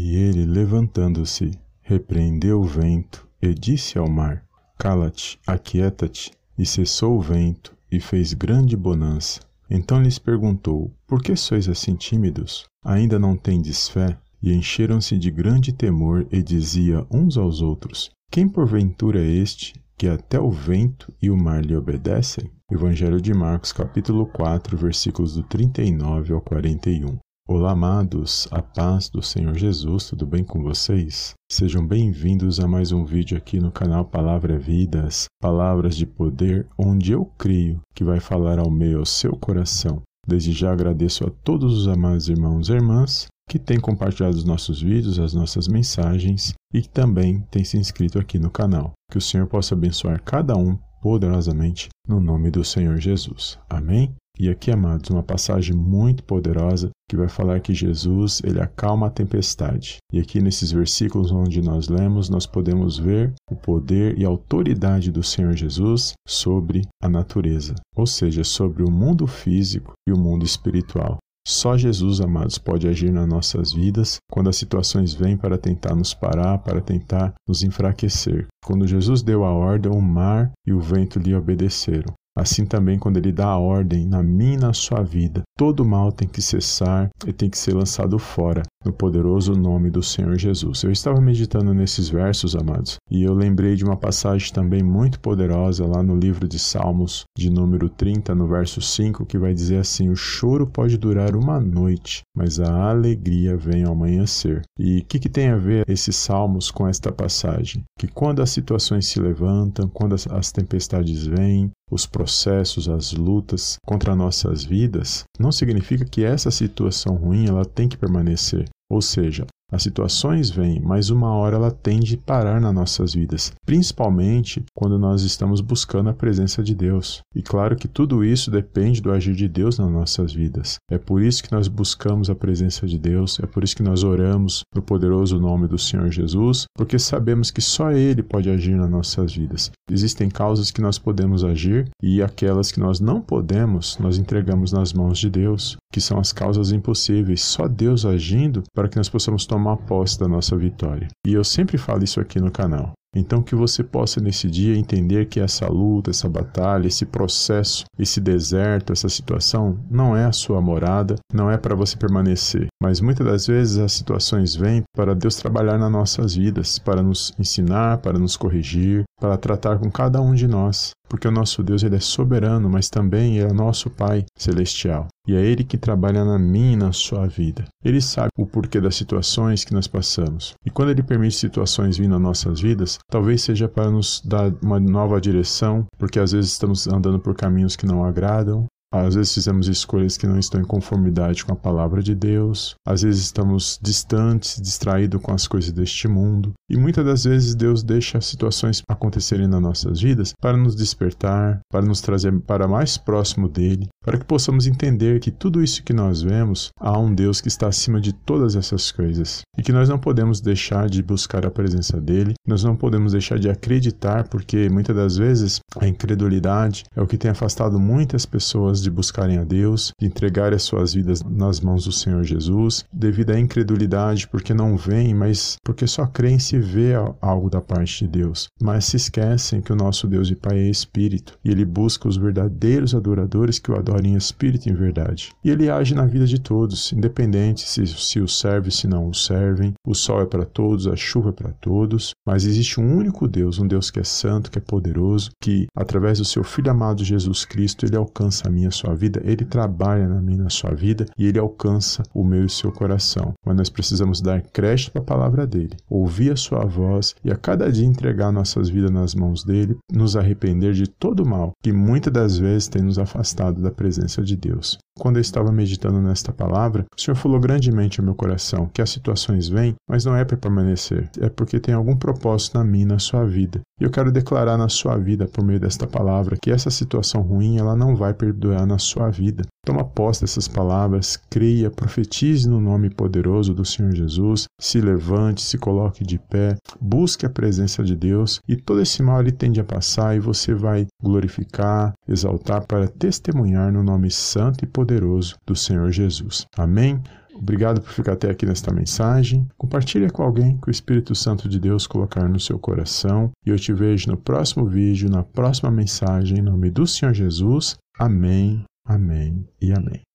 E ele, levantando-se, repreendeu o vento e disse ao mar: Cala-te, aquieta-te. E cessou o vento e fez grande bonança. Então lhes perguntou: Por que sois assim tímidos? Ainda não tendes fé? E encheram-se de grande temor e dizia uns aos outros: Quem porventura é este que até o vento e o mar lhe obedecem? Evangelho de Marcos, capítulo 4, versículos do 39 ao 41. Olá, amados, a paz do Senhor Jesus, tudo bem com vocês? Sejam bem-vindos a mais um vídeo aqui no canal Palavra Vidas, palavras de poder, onde eu creio que vai falar ao meio ao seu coração. Desde já agradeço a todos os amados irmãos e irmãs que têm compartilhado os nossos vídeos, as nossas mensagens e que também têm se inscrito aqui no canal. Que o Senhor possa abençoar cada um poderosamente no nome do Senhor Jesus. Amém? E aqui, amados, uma passagem muito poderosa que vai falar que Jesus, ele acalma a tempestade. E aqui nesses versículos onde nós lemos, nós podemos ver o poder e autoridade do Senhor Jesus sobre a natureza, ou seja, sobre o mundo físico e o mundo espiritual. Só Jesus, amados, pode agir nas nossas vidas quando as situações vêm para tentar nos parar, para tentar nos enfraquecer. Quando Jesus deu a ordem, o mar e o vento lhe obedeceram. Assim também, quando Ele dá a ordem na minha e na sua vida, todo mal tem que cessar e tem que ser lançado fora, no poderoso nome do Senhor Jesus. Eu estava meditando nesses versos, amados, e eu lembrei de uma passagem também muito poderosa lá no livro de Salmos, de número 30, no verso 5, que vai dizer assim: O choro pode durar uma noite, mas a alegria vem ao amanhecer. E o que, que tem a ver esses salmos com esta passagem? Que quando as situações se levantam, quando as, as tempestades vêm, os processos, as lutas contra nossas vidas, não significa que essa situação ruim ela tem que permanecer. Ou seja, as situações vêm, mas uma hora ela tende a parar nas nossas vidas, principalmente quando nós estamos buscando a presença de Deus. E claro que tudo isso depende do agir de Deus nas nossas vidas. É por isso que nós buscamos a presença de Deus, é por isso que nós oramos no poderoso nome do Senhor Jesus, porque sabemos que só Ele pode agir nas nossas vidas. Existem causas que nós podemos agir e aquelas que nós não podemos, nós entregamos nas mãos de Deus, que são as causas impossíveis. Só Deus agindo para que nós possamos tomar posse da nossa vitória. E eu sempre falo isso aqui no canal. Então, que você possa nesse dia entender que essa luta, essa batalha, esse processo, esse deserto, essa situação não é a sua morada, não é para você permanecer. Mas muitas das vezes as situações vêm para Deus trabalhar nas nossas vidas, para nos ensinar, para nos corrigir, para tratar com cada um de nós. Porque o nosso Deus ele é soberano, mas também é nosso Pai celestial. E é Ele que trabalha na minha e na sua vida. Ele sabe o porquê das situações que nós passamos. E quando Ele permite situações vir nas nossas vidas, talvez seja para nos dar uma nova direção, porque às vezes estamos andando por caminhos que não agradam, às vezes fizemos escolhas que não estão em conformidade com a palavra de Deus. Às vezes estamos distantes, distraídos com as coisas deste mundo. E muitas das vezes Deus deixa situações acontecerem nas nossas vidas para nos despertar, para nos trazer para mais próximo dele, para que possamos entender que tudo isso que nós vemos, há um Deus que está acima de todas essas coisas. E que nós não podemos deixar de buscar a presença dele, nós não podemos deixar de acreditar, porque muitas das vezes a incredulidade é o que tem afastado muitas pessoas de buscarem a Deus, de entregar as suas vidas nas mãos do Senhor Jesus, devido à incredulidade, porque não veem, mas porque só creem se vê algo da parte de Deus. Mas se esquecem que o nosso Deus e Pai é Espírito, e Ele busca os verdadeiros adoradores que o adorem em Espírito e em verdade. E Ele age na vida de todos, independente se, se o serve, se não o servem. O sol é para todos, a chuva é para todos, mas existe um único Deus, um Deus que é santo, que é poderoso, que através do seu Filho amado Jesus Cristo, Ele alcança a minha a sua vida, ele trabalha na minha na sua vida e ele alcança o meu e seu coração. Mas nós precisamos dar crédito a palavra dele, ouvir a sua voz e a cada dia entregar nossas vidas nas mãos dele, nos arrepender de todo o mal que muitas das vezes tem nos afastado da presença de Deus. Quando eu estava meditando nesta palavra, o Senhor falou grandemente ao meu coração que as situações vêm, mas não é para permanecer, é porque tem algum propósito na minha, na sua vida. E eu quero declarar na sua vida, por meio desta palavra, que essa situação ruim ela não vai perdurar na sua vida. Toma posse dessas palavras, creia, profetize no nome poderoso do Senhor Jesus, se levante, se coloque de pé, busque a presença de Deus e todo esse mal ele tende a passar e você vai glorificar, exaltar para testemunhar no nome santo e poderoso do Senhor Jesus. Amém? Obrigado por ficar até aqui nesta mensagem. Compartilhe com alguém que o Espírito Santo de Deus colocar no seu coração. E eu te vejo no próximo vídeo, na próxima mensagem. Em nome do Senhor Jesus. Amém, amém e amém.